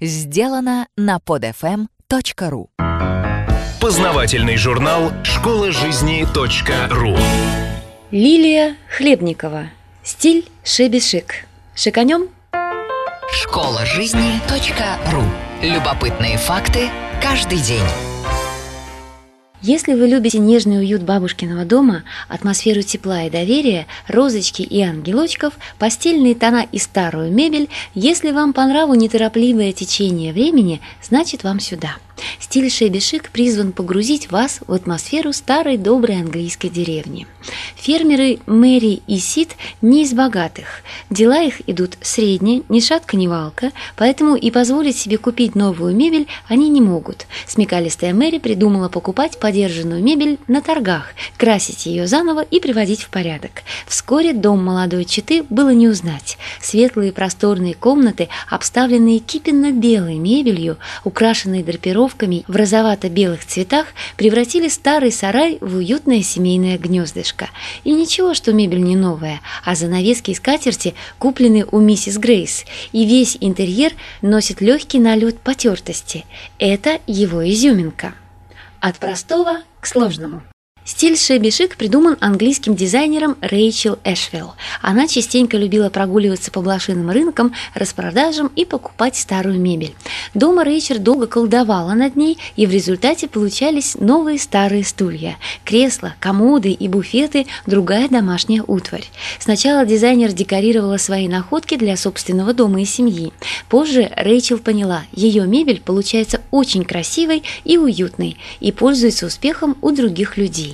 Сделано на podfm.ru Познавательный журнал «Школа жизни .ру» Лилия Хлебникова. Стиль шеби-шик. Шиканем? Школа жизни .ру Любопытные факты каждый день. Если вы любите нежный уют бабушкиного дома, атмосферу тепла и доверия, розочки и ангелочков, постельные тона и старую мебель, если вам по нраву неторопливое течение времени, значит вам сюда. Стиль шеби-шик призван погрузить вас в атмосферу старой доброй английской деревни. Фермеры Мэри и Сид не из богатых. Дела их идут средне, ни шатка, ни валка, поэтому и позволить себе купить новую мебель они не могут. Смекалистая Мэри придумала покупать подержанную мебель на торгах, красить ее заново и приводить в порядок. Вскоре дом молодой четы было не узнать. Светлые просторные комнаты, обставленные кипенно-белой мебелью, украшенные драпировками в розовато-белых цветах превратили старый сарай в уютное семейное гнездышко. И ничего, что мебель не новая, а занавески и скатерти куплены у миссис Грейс, и весь интерьер носит легкий налет потертости. Это его изюминка. От простого к сложному. Стиль шеби-шик придуман английским дизайнером Рэйчел Эшвилл. Она частенько любила прогуливаться по блошиным рынкам, распродажам и покупать старую мебель. Дома Рэйчел долго колдовала над ней, и в результате получались новые старые стулья, кресла, комоды и буфеты, другая домашняя утварь. Сначала дизайнер декорировала свои находки для собственного дома и семьи. Позже Рэйчел поняла, ее мебель получается очень красивой и уютной и пользуется успехом у других людей.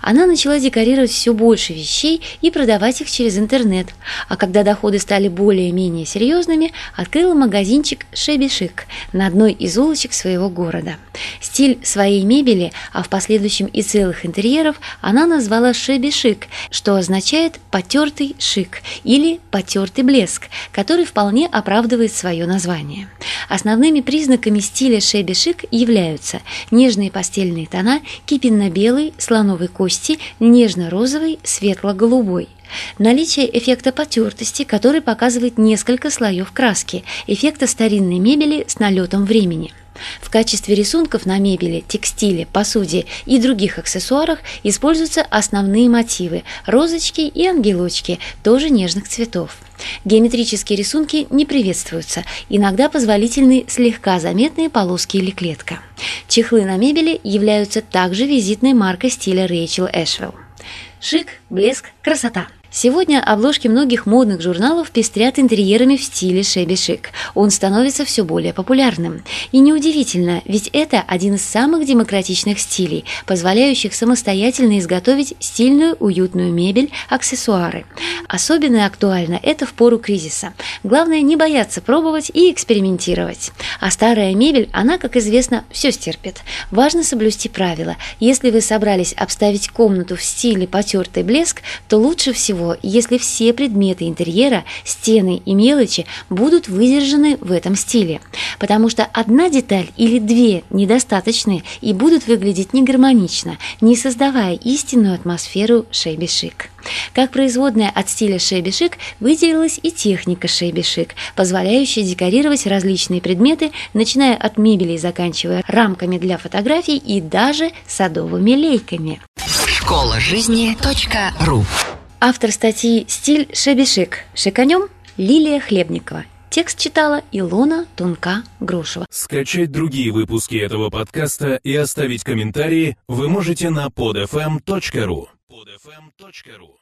Она начала декорировать все больше вещей и продавать их через интернет, а когда доходы стали более-менее серьезными, открыла магазинчик «Шеби Шик» на одной из улочек своего города. Стиль своей мебели, а в последующем и целых интерьеров, она назвала «Шеби Шик», что означает «потертый шик» или «потертый блеск», который вполне оправдывает свое название. Основными признаками стиля «Шеби Шик» являются нежные постельные тона, кипенно-белый, слоновый кости нежно-розовый, светло-голубой. Наличие эффекта потертости, который показывает несколько слоев краски, эффекта старинной мебели с налетом времени. В качестве рисунков на мебели, текстиле, посуде и других аксессуарах используются основные мотивы – розочки и ангелочки, тоже нежных цветов. Геометрические рисунки не приветствуются, иногда позволительны слегка заметные полоски или клетка. Чехлы на мебели являются также визитной маркой стиля Рэйчел Эшвилл. Шик, блеск, красота – Сегодня обложки многих модных журналов пестрят интерьерами в стиле шеби-шик. Он становится все более популярным. И неудивительно, ведь это один из самых демократичных стилей, позволяющих самостоятельно изготовить стильную, уютную мебель, аксессуары. Особенно актуально это в пору кризиса. Главное не бояться пробовать и экспериментировать. А старая мебель, она, как известно, все стерпит. Важно соблюсти правила. Если вы собрались обставить комнату в стиле потертый блеск, то лучше всего всего, если все предметы интерьера, стены и мелочи будут выдержаны в этом стиле, потому что одна деталь или две недостаточны и будут выглядеть негармонично, не создавая истинную атмосферу шейби-шик. Как производная от стиля шейби-шик выделилась и техника шейби-шик, позволяющая декорировать различные предметы, начиная от мебели и заканчивая рамками для фотографий и даже садовыми лейками. Школа жизни .ру Автор статьи «Стиль шебешик. Шиканем» Лилия Хлебникова. Текст читала Илона Тунка-Грушева. Скачать другие выпуски этого подкаста и оставить комментарии вы можете на podfm.ru. podfm.ru